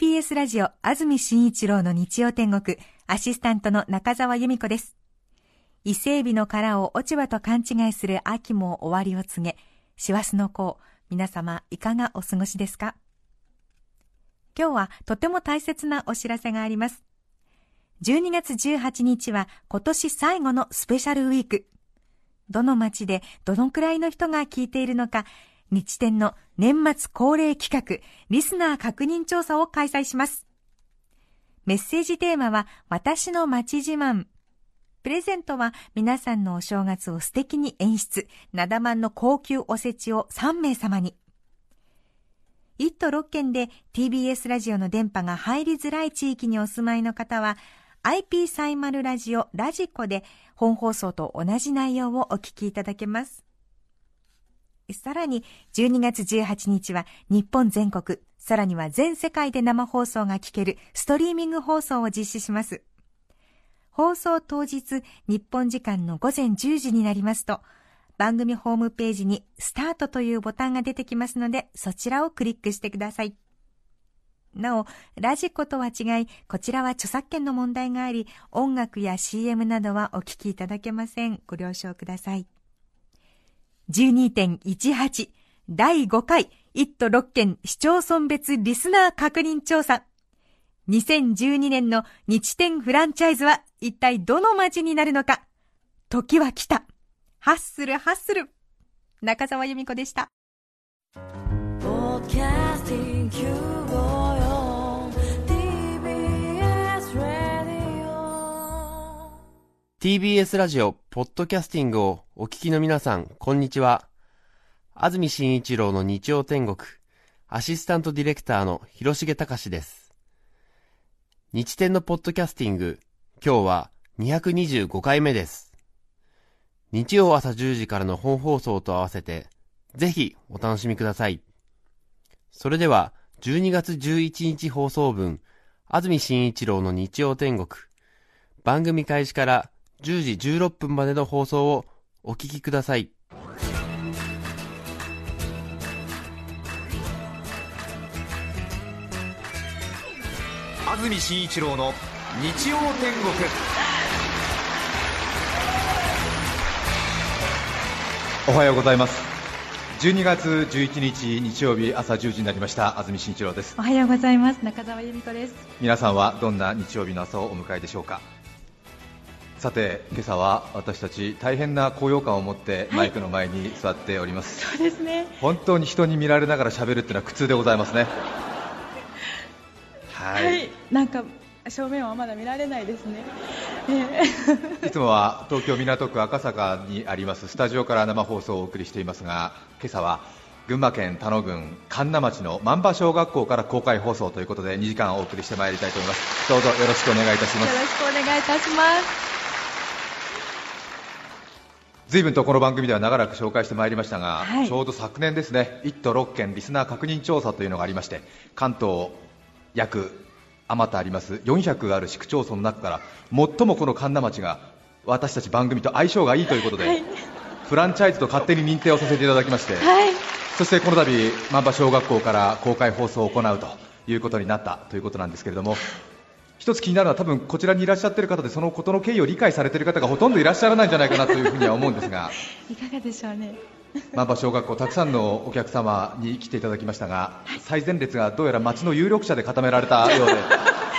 TBS ラジオ安住紳一郎の日曜天国。アシスタントの中澤由美子です。伊勢海老の殻を落ち葉と勘違いする秋も終わりを告げ師走の子皆様いかがお過ごしですか？今日はとても大切なお知らせがあります。12月18日は今年最後のスペシャルウィーク。どの街でどのくらいの人が聞いているのか日天の年末恒例企画、リスナー確認調査を開催します。メッセージテーマは、私の街自慢。プレゼントは皆さんのお正月を素敵に演出、なだまんの高級おせちを3名様に。1都6県で TBS ラジオの電波が入りづらい地域にお住まいの方は、IP サイマルラジオラジコで本放送と同じ内容をお聞きいただけます。さらに12月18日は日本全国、さらには全世界で生放送が聞けるストリーミング放送を実施します。放送当日、日本時間の午前10時になりますと、番組ホームページにスタートというボタンが出てきますので、そちらをクリックしてください。なお、ラジコとは違い、こちらは著作権の問題があり、音楽や CM などはお聞きいただけません。ご了承ください。12.18第5回1都6県市町村別リスナー確認調査。2012年の日天フランチャイズは一体どの街になるのか時は来た。ハッスルハッスル。中澤由美子でした。TBS ラジオ、ポッドキャスティングをお聞きの皆さん、こんにちは。安住紳一郎の日曜天国、アシスタントディレクターの広重隆です。日天のポッドキャスティング、今日は225回目です。日曜朝10時からの本放送と合わせて、ぜひお楽しみください。それでは、12月11日放送分、安住紳一郎の日曜天国、番組開始から10時16分までの放送をお聞きください。安住紳一郎の日曜天国。おはようございます。12月11日日曜日朝10時になりました。安住紳一郎です。おはようございます。中澤由美子です。皆さんはどんな日曜日の朝をお迎えでしょうか？さて今朝は私たち大変な高揚感を持ってマイクの前に座っております、はい、そうですね。本当に人に見られながら喋るっていうのは苦痛でございますね。はい、はい、なんか正面はまだ見られないですね、えー、いつもは東京港区赤坂にありますスタジオから生放送をお送りしていますが今朝は群馬県田野郡神流町の万場小学校から公開放送ということで2時間お送りしてまいりたいと思います。どうぞよろしくお願いいたします。よろしくお願いいたします随分とこの番組では長らく紹介してまいりましたが、はい、ちょうど昨年ですね1都6県リスナー確認調査というのがありまして関東約あまたあります400ある市区町村の中から最もこの神田町が私たち番組と相性がいいということで、はい、フランチャイズと勝手に認定をさせていただきまして、はい、そしてこの度万場小学校から公開放送を行うということになったということなんですけれども一つ気になるのは多分こちらにいらっしゃっている方でそのことの経緯を理解されている方がほとんどいらっしゃらないんじゃないかなというふうには思うんですが。いかがでしょうね万葉小学校たくさんのお客様に来ていただきましたが、最前列がどうやら町の有力者で固められたようで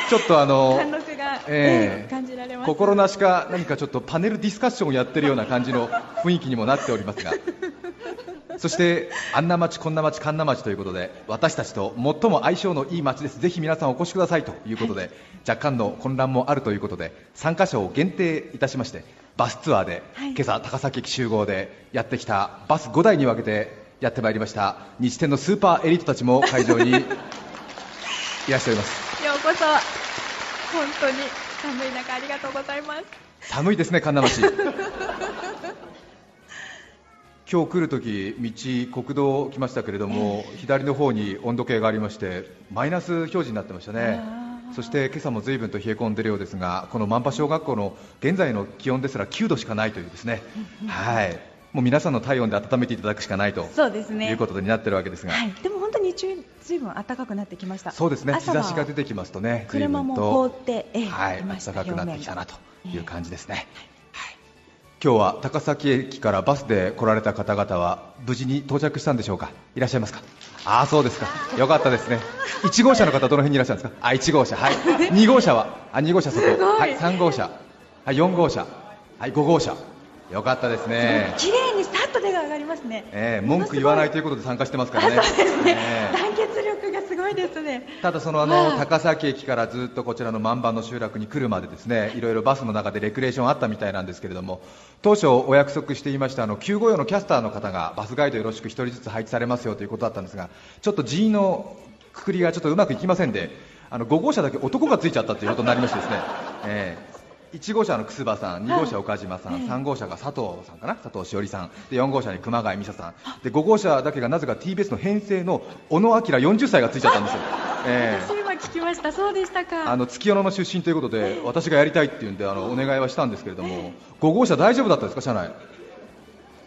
ちょっとあの えー、心なしか何かちょっとパネルディスカッションをやってるような感じの雰囲気にもなっておりますが。そしてあんな町、こんな町、かんな町ということで私たちと最も相性のいい町です、ぜひ皆さんお越しくださいということで、はい、若干の混乱もあるということで参加者を限定いたしましてバスツアーで、はい、今朝高崎駅集合でやってきたバス5台に分けてやってまいりました日天のスーパーエリートたちも会場に いらっしゃいます。ようこそ。本当に寒い中ありがとうございます。寒いですね神田町。今日来るとき、道、国道来ましたけれども、えー、左の方に温度計がありまして、マイナス表示になってましたね、そして今朝も随分と冷え込んでいるようですが、この万波小学校の現在の気温ですら9度しかないというですね、はい。もう皆さんの体温で温めていただくしかないとそうですね。いうことになってるわけですが、はい、でも本当に日中ずいぶん暖かくなってきました。そうですね。日差しが出てきますとね車も凍ってええはい暖かくなってきたなという感じですね、はい、今日は高崎駅からバスで来られた方々は無事に到着したんでしょうか？いらっしゃいますか？ああそうですか。よかったですね。1号車の方どの辺にいらっしゃるんですか？あ1号車。はい。2号車は？あ2号車そこ。はい3号車。はい4号車。はい5号車。よかったですね。綺麗にスタートでが上がりますね、えー、文句言わないということで参加してますからね。そうですね、えー、団結力がすごいですね。ただそのあの高崎駅からずっとこちらの万番の集落に来るまでですねいろいろバスの中でレクレーションあったみたいなんですけれども当初お約束していましたあの954のキャスターの方がバスガイドよろしく1人ずつ配置されますよということだったんですがちょっと人員のくくりがちょっとうまくいきませんであの5号車だけ男がついちゃったということになりましてですね、えー1号車の楠葉さん、2号車岡島さん、はい、3号車が佐藤さんかな、佐藤しおりさん、で4号車に熊谷美沙さん、で5号車だけがなぜか TBS の編成の小野明40歳がついちゃったんですよ。えー、私今聞きました、そうでしたか。あの月夜野の出身ということで、えー、私がやりたいっていうんであのお願いはしたんですけれども、えー、5号車大丈夫だったですか車内？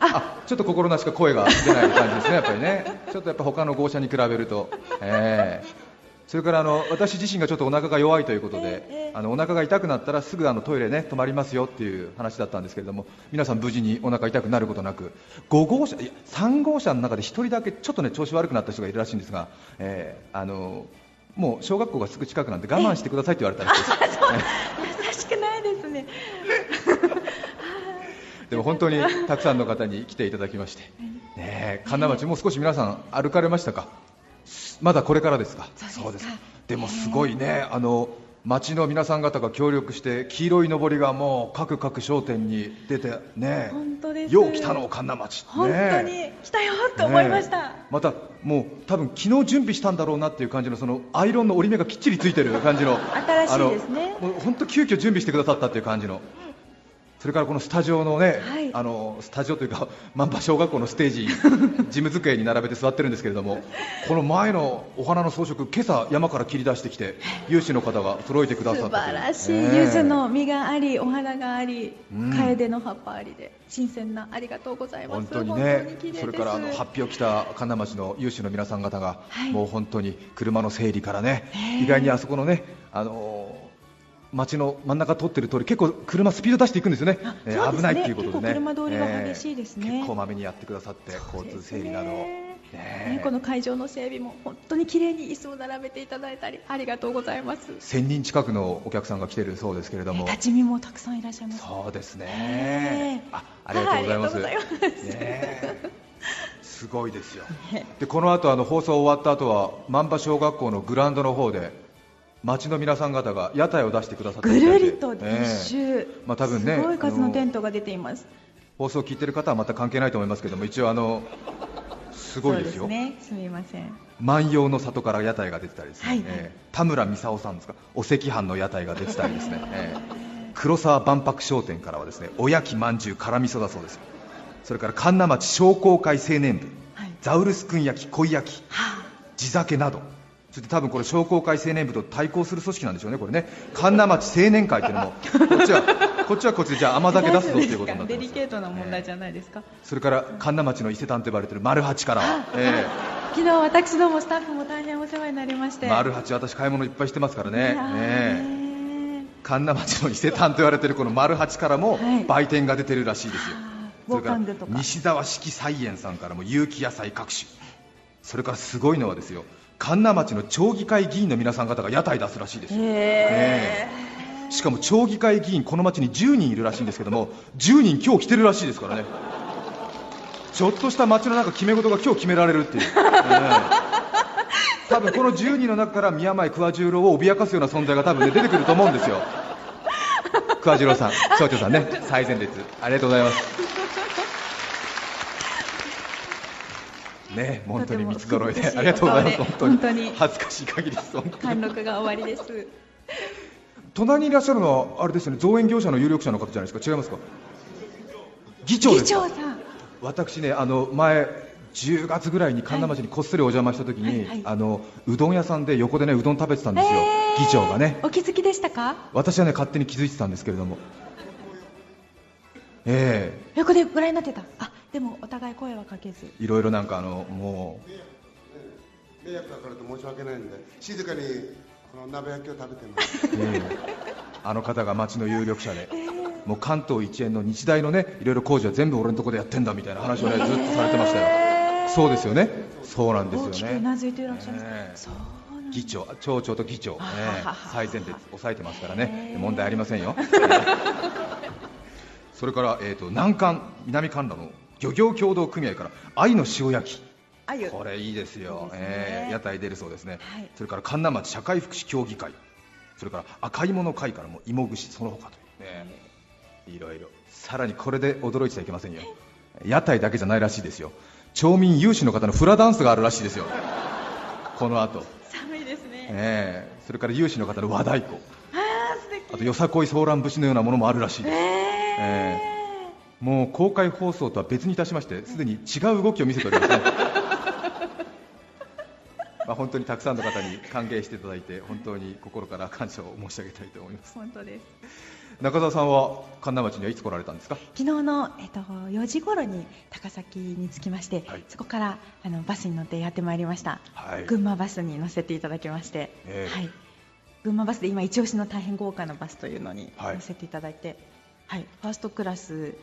あ。ちょっと心なしか声が出ない感じですね、やっぱりね、ちょっとやっぱ他の号車に比べると、えー、それからあの私自身がちょっとお腹が弱いということで、あのお腹が痛くなったらすぐあのトイレね止まりますよっていう話だったんですけれども、皆さん無事にお腹痛くなることなく、5号車いや3号車の中で1人だけちょっとね調子悪くなった人がいるらしいんですが、えー、あのもう小学校がすぐ近くなんで我慢してくださいって言われたらしいです。優しくないですね。でも本当にたくさんの方に来ていただきまして、ね、神田町もう少し皆さん歩かれましたか。まだこれからですか？そうですでもすごいね。あの町の皆さん方が協力して黄色いのぼりがもう各各商店に出てね。本当です。よう来たの神田町、ね、本当に来たよと思いました、ね、またもう多分昨日準備したんだろうなっていう感じのそのアイロンの折り目がきっちりついてる感じの。新しいですね。もう本当急遽準備してくださったっていう感じのそれからこのスタジオのね、はい、あのスタジオというか、万場小学校のステージ、事務机に並べて座ってるんですけれども、この前のお花の装飾、今朝山から切り出してきて、有志の方が揃えてくださった素晴らしい、柚子の実があり、お花があり、楓の葉っぱありで、新鮮な、ありがとうございます。本当にね、それからあの発表来た神田町の有志の皆さん方が、はい、もう本当に車の整理からね、意外にあそこのね、あの街の真ん中通ってる通り結構車スピード出していくんですよね、ねえー、危ないっていうことでね。車通りが激しいですね、えー、結構まめにやってくださって交通整理など。ね、この会場の整備も本当に綺麗に椅子を並べていただいたりありがとうございます。1000人近くのお客さんが来てるそうですけれども、立ち見もたくさんいらっしゃいます。そうですね、あありがとうございます、ね、すごいですよ。でこの後あの放送終わった後は万場小学校のグラウンドの方で町の皆さん方が屋台を出してくださって。ぐるりと一周、えー、まあ、多分ねすごい数のテントが出ています。放送を聞いてる方はまた関係ないと思いますけども一応あのすごいですよ。ね。すみません。万葉の里から屋台が出てたりですね、はい、えー、田村操さんですか？お赤飯の屋台が出てたりですね、えー、黒沢万博商店からはですねおやきまんじゅう辛味噌だそうです。それから神奈町商工会青年部、はい、ザウルスくん焼き恋焼き、はあ、地酒などそして多分これ商工会青年部と対抗する組織なんでしょうね、これね、神奈町青年会っていうのも、こっちは こっちはこっちでじゃあ甘酒出すぞっていうことになってデリケートな問題じゃないですか、えー、それから神奈町の伊勢丹と呼ばれている丸八から、えー、昨日私どもスタッフも大変お世話になりまして。丸八、私、買い物いっぱいしてますからね。ね神奈町の伊勢丹と言われているこの丸八からも売店が出てるらしいですよ、それから西沢式菜園さんからも有機野菜各種。それからすごいのはですよ神奈町の町議会議員の皆さん方が屋台出すらしいですよ、ね、しかも町議会議員この町に10人いるらしいんですけども10人今日来てるらしいですからね。ちょっとした町の中決め事が今日決められるっていう、ね、多分この10人の中から宮前桑十郎を脅かすような存在が多分、ね、出てくると思うんですよ。桑十郎さん、町長さんね最前列ありがとうございますね、本当に三つ揃いでありがとうございます。本当に恥ずかしい限りです。貫禄が終わりです。隣にいらっしゃるのはあれですよね、造園業者の有力者の方じゃないですか。違いますか？議長ですか？私ね、あの前10月ぐらいに神田町にこっそりお邪魔した時に、はいはいはい、あのうどん屋さんで横でねうどん食べてたんですよ、えー、議長がねお気づきでしたか？私はね勝手に気づいてたんですけれどもえ横でご覧になってた。あでもお互い声はかけず。いろいろなんかあのも迷惑かかると申し訳ないんで静かにこの鍋焼きを食べてます。う、ええ。あの方が町の有力者で、もう関東一円の日大のねいろいろ工事は全部俺のところでやってんだみたいな話をねずっとされてましたよ、そうですよね。そうなんですよ大きくうねなずいていらっしゃい。ます、ええ。そう議長町長と議長、はえ。えははは最前列抑えてますからね。問題ありませんよそれから、えー、と南関南関羅の漁業協同組合から愛の塩焼き。これいいですよ。いね。ええ屋台出るそうですね、はい。それから神奈町社会福祉協議会。それから赤いもの会からも芋串その他という。ね、いろいろ。さらにこれで驚いちゃいけませんよ。屋台だけじゃないらしいですよ。町民有志の方のフラダンスがあるらしいですよ。この後。寒いですね。ええ。それから有志の方の和太鼓。あとよさこいソーラン節のようなものもあるらしいです、ええもう公開放送とは別にいたしましてすでに違う動きを見せておりますね。まあ本当にたくさんの方に歓迎していただいて本当に心から感謝を申し上げたいと思います。本当です。中澤さんは神奈町にはいつ来られたんですか？昨日の、えっと、4時頃に高崎に着きまして、はい。そこからあのバスに乗ってやってまいりました、はい。群馬バスに乗せていただきまして、ええ。はい、群馬バスで今一押しの大変豪華なバスというのにはい。乗せていただいて、はいファーストクラス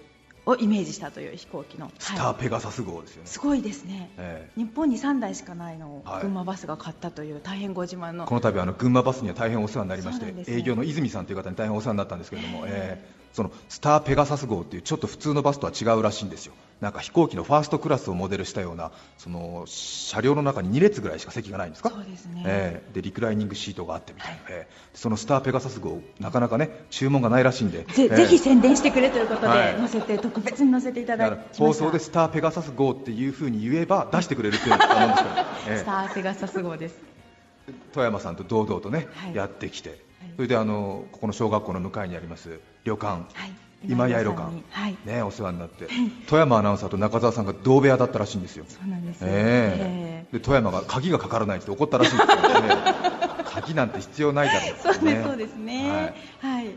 をイメージしたという飛行機の、スターはいペガサス号ですよね、すごいですね、ええ。日本に3台しかないのをはい群馬バスが買ったという大変ご自慢の。この度あの群馬バスには大変お世話になりまして、ね。営業の泉さんという方に大変お世話になったんですけれども、ええ。ーそのスターペガサス号っていうちょっと普通のバスとは違うらしいんですよ。なんか飛行機のファーストクラスをモデルしたようなその車両の中に2列ぐらいしか席がないんですか？そうですね。えーでリクライニングシートがあってみたいな、はいえ。ーそのスターペガサス号なかなかね注文がないらしいんで。ぜ,、えーぜひ宣伝してくれということで、はい。乗せて特別に乗せていただだからきました放送でスターペガサス号っていうふうに言えば出してくれるっていう頼んですから、えースターペガサス号です。富山さんと堂々とね、はい。やってきて、それであのここの小学校の向かいにあります旅館、はい。今井旅館。はい。ね、お世話になって、富山アナウンサーと中澤さんが同部屋だったらしいんですよ、そうなんで富山が鍵がかからないって怒ったらしいんですよ、ね、鍵なんて必要ないだろうってそうですそうですね。はい、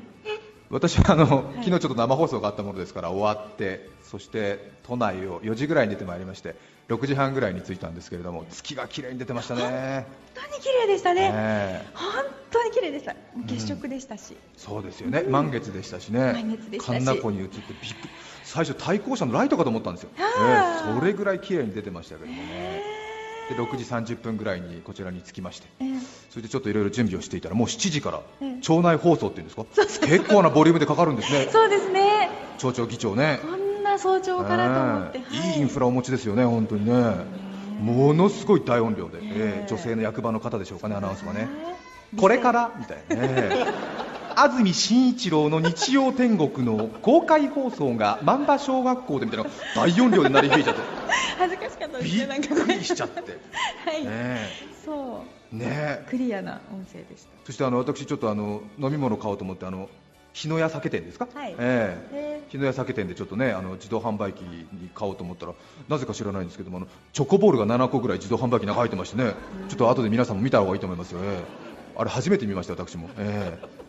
私はあの、昨日ちょっと生放送があったものですから終わってそして都内を4時ぐらいに出てまいりまして6時半ぐらいに着いたんですけれども月が綺麗に出てましたね、本当に綺麗でしたね、ええ。本当に綺麗でした。月食でしたし、そうですよね、満月でしたしね、満月でしたし。神奈湖に映ってびっくり。最初、対向車のライトかと思ったんですよ、ええ。それぐらい綺麗に出てましたけどもね、で6時30分ぐらいにこちらに着きまして、ええ。それでちょっといろいろ準備をしていたら、もう7時からええ。町内放送っていうんですか、結構なボリュームでかかるんですね、そうですね。町長、議長ね。こんな早朝からと思って、ええ。はい。いインフラをお持ちですよね、本当にね、ものすごい大音量で、ええ女性の役場の方でしょうかね、アナウンスがね、これから？みたいなね、安住紳一郎の日曜天国の公開放送が万場小学校でみたいな大音量で鳴り響いちゃって、恥ずかしかったですびね。なんかっくねりしちゃって、はい、ねそえねうクリアな音声でした。そしてあの私、ちょっとあの飲み物買おうと思って、あの日野屋酒店ですか、はい。ええ。へえ。日野屋酒店でちょっとねあの自動販売機に買おうと思ったらなぜか知らないんですけどもあのチョコボールが7個ぐらい自動販売機に入ってましてね。ちょっと後で皆さんも見た方がいいと思いますよ、ええ。あれ初めて見ましたよ私も、ええ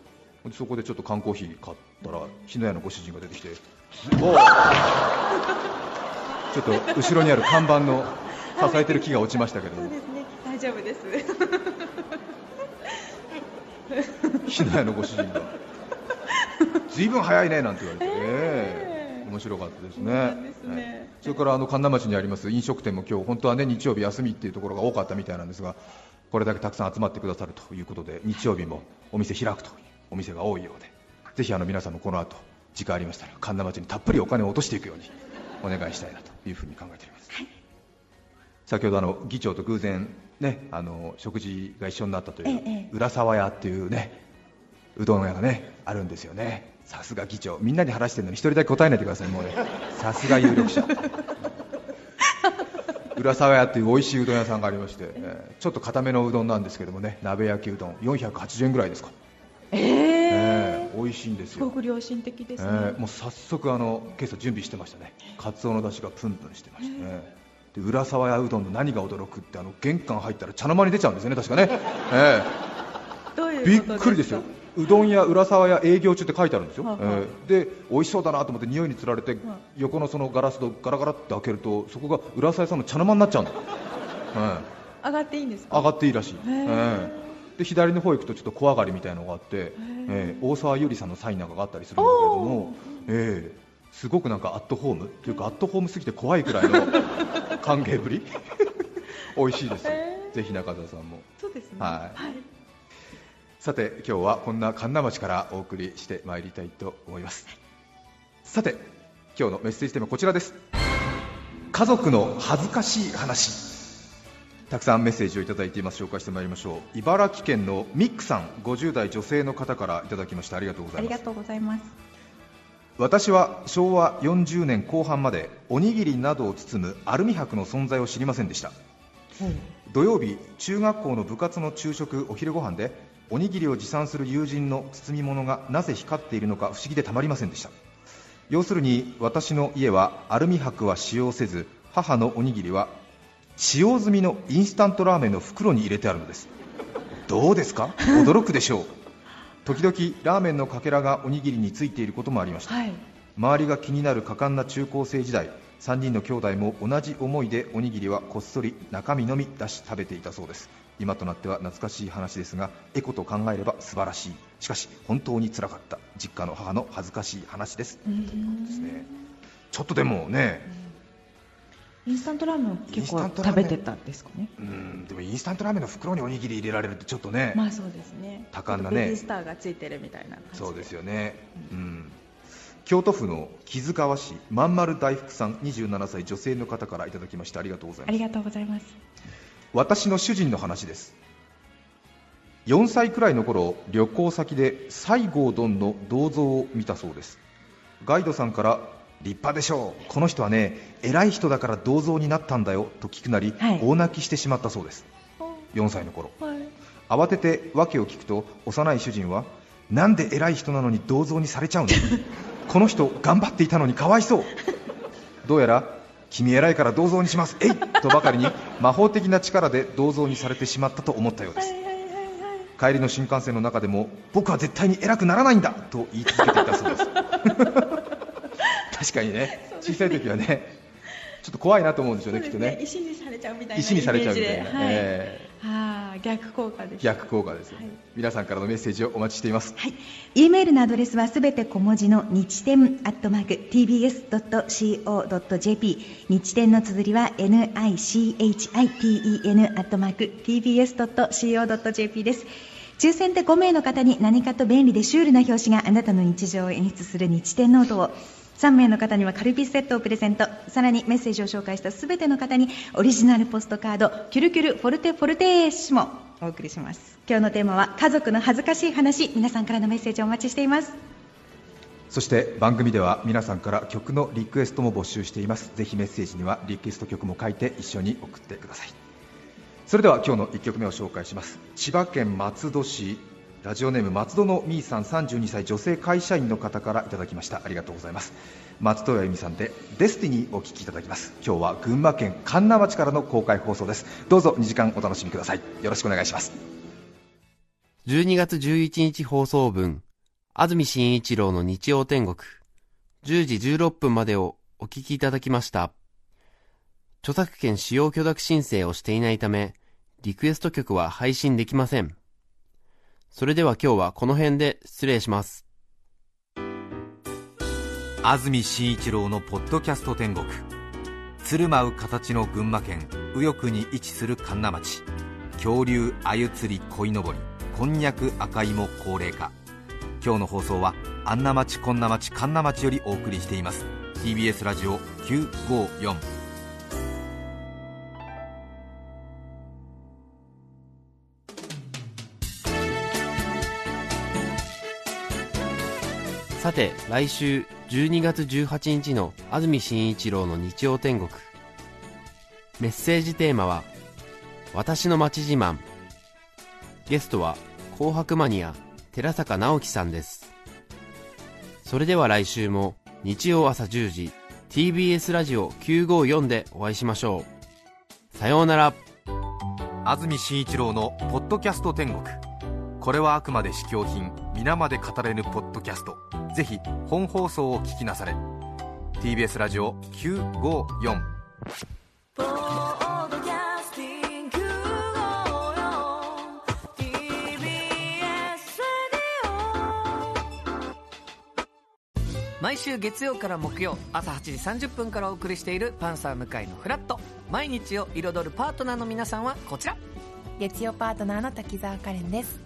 そこでちょっと缶コーヒー買ったら日野屋のご主人が出てきて ちょっと後ろにある看板の支えてる木が落ちましたけど。もそうですね。大丈夫です。日野屋のご主人が。随分早いねなんて言われて、ええ面白かったですね。ですね。ええそれからあの神奈町にあります飲食店も今日本当はね日曜日休みっていうところが多かったみたいなんですがこれだけたくさん集まってくださるということで日曜日もお店開くというお店が多いようで。ぜひあの皆さんもこの後時間ありましたら神奈町にたっぷりお金を落としていくようにお願いしたいなというふうに考えております、先ほどあの議長と偶然ねあの食事が一緒になったという、ええ浦沢屋っていうねうどん屋がねあるんですよね。さすが議長。みんなに話してるのに一人だけ答えないでくださいもうね。さすが有力者。浦沢屋っていう美味しいうどん屋さんがありまして、えーちょっと固めのうどんなんですけどもね鍋焼きうどん480円ぐらいですか、美味しいんですよ。すごく良心的ですね、えーもう早速あの今朝準備してましたね。カツオの出汁がプンプンしてましたね、で浦沢屋うどんの何が驚くってあの玄関入ったら茶の間に出ちゃうんですよね確かね、えどういうーびっくりですよ。うどん屋浦沢屋営業中って書いてあるんですよ、はえー、で美味しそうだなと思って匂いにつられて、横のそのガラス戸ガラガラって開けるとそこが浦沢屋さんの茶の間になっちゃうの、上がっていいんですか？上がっていいらしい、え。ー、で左の方行くとちょっと小上がりみたいなのがあって、えー、大沢ゆりさんのサインなんかがあったりするんだけれども、えー、すごくなんかアットホームというかアットホームすぎて怖いくらいの 歓迎ぶり。美味しいです、ぜひ中澤さんも。そうですね。はい、はい、さて今日はこんな神奈町からお送りしてまいりたいと思います。さて今日のメッセージテーマこちらです。家族の恥ずかしい話たくさんメッセージをいただいています。紹介してまいりましょう。茨城県のミックさん50代女性の方からいただきました。ありがとうございます。ありがとうございます私は昭和40年後半までおにぎりなどを包むアルミ箔の存在を知りませんでした、うん、土曜日中学校の部活の昼食お昼ご飯でおにぎりを持参する友人の包み物がなぜ光っているのか不思議でたまりませんでした。要するに私の家はアルミ箔は使用せず母のおにぎりは使用済みのインスタントラーメンの袋に入れてあるのです。どうですか？驚くでしょう。時々ラーメンのかけらがおにぎりについていることもありました、はい、周りが気になる果敢な中高生時代3人の兄弟も同じ思いでおにぎりはこっそり中身のみ出し食べていたそうです。今となっては懐かしい話ですがエコと考えれば素晴らしい。しかし本当につらかった。実家の母の恥ずかしい話です。ですね。ちょっとでもね、インスタントラーメン結構食べてたんですかね？うんでもインスタントラーメンの袋におにぎり入れられるってちょっとねまあそうですね多感なねスターがついてるみたいなそうですよね、うん、うん、京都府の木津川市まんまる大福さん27歳女性の方からいただきましてありがとうございます。ありがとうございます。私の主人の話です。4歳くらいの頃旅行先で西郷どんの銅像を見たそうです。ガイドさんから立派でしょう。この人はね偉い人だから銅像になったんだよと聞くなり、はい、大泣きしてしまったそうです。4歳の頃、はい、慌てて訳を聞くと幼い主人はなんで偉い人なのに銅像にされちゃうの？この人頑張っていたのにかわいそう。どうやら君偉いから銅像にしますえい！とばかりに魔法的な力で銅像にされてしまったと思ったようです。帰りの新幹線の中でも僕は絶対に偉くならないんだ！と言い続けていたそうです確かにね小さい時はねちょっと怖いなと思うんですよね、ねきっとね。石にされちゃうみたいな石にされちゃうみたいな。はい、えー、はあ、逆効果です。逆効果です、はい、皆さんからのメッセージをお待ちしています。はい。E メールのアドレスはすべて小文字の日天アットマーク tbs.co.jp 日天の綴りは nichiten アットマーク tbs.co.jp です。抽選で5名の方に何かと便利でシュールな表紙があなたの日常を演出する日天ノートを3名の方にはカルピスセットをプレゼント。さらにメッセージを紹介したすべての方にオリジナルポストカード。キュルキュルフォルテフォルテーシもお送りします。今日のテーマは家族の恥ずかしい話。皆さんからのメッセージをお待ちしています。そして番組では皆さんから曲のリクエストも募集しています。ぜひメッセージにはリクエスト曲も書いて一緒に送ってください。それでは今日の1曲目を紹介します。千葉県松戸市ラジオネーム松戸のみーさん32歳女性会社員の方からいただきました。ありがとうございます。松戸谷由美さんでデスティニーをお聴きいただきます。今日は群馬県神流町からの公開放送です。どうぞ2時間お楽しみください。よろしくお願いします。12月11日放送分安住紳一郎の日曜天国。10時16分までをお聞きいただきました。著作権使用許諾申請をしていないためリクエスト曲は配信できません。それでは今日はこの辺で失礼します。安住紳一郎のポッドキャスト天国。鶴舞う形の群馬県右翼に位置する神流町。恐竜、鮎釣り、鯉のぼり、こんにゃく、赤芋、高齢化。今日の放送は、安名町、こんな町、神流町よりお送りしています。TBS ラジオ954。さて、来週12月18日の安住紳一郎の日曜天国。メッセージテーマは、私の街自慢。ゲストは、紅白マニア、寺坂直樹さんです。それでは来週も、日曜朝10時、TBS ラジオ954でお会いしましょう。さようなら。安住紳一郎のポッドキャスト天国。これはあくまで試供品皆まで語れぬポッドキャスト。ぜひ本放送を聞きなされ。TBS ラジオ954毎週月曜から木曜朝8時30分からお送りしている「パンサー向井のフラット」毎日を彩るパートナーの皆さんはこちら。月曜パートナーの滝沢カレンです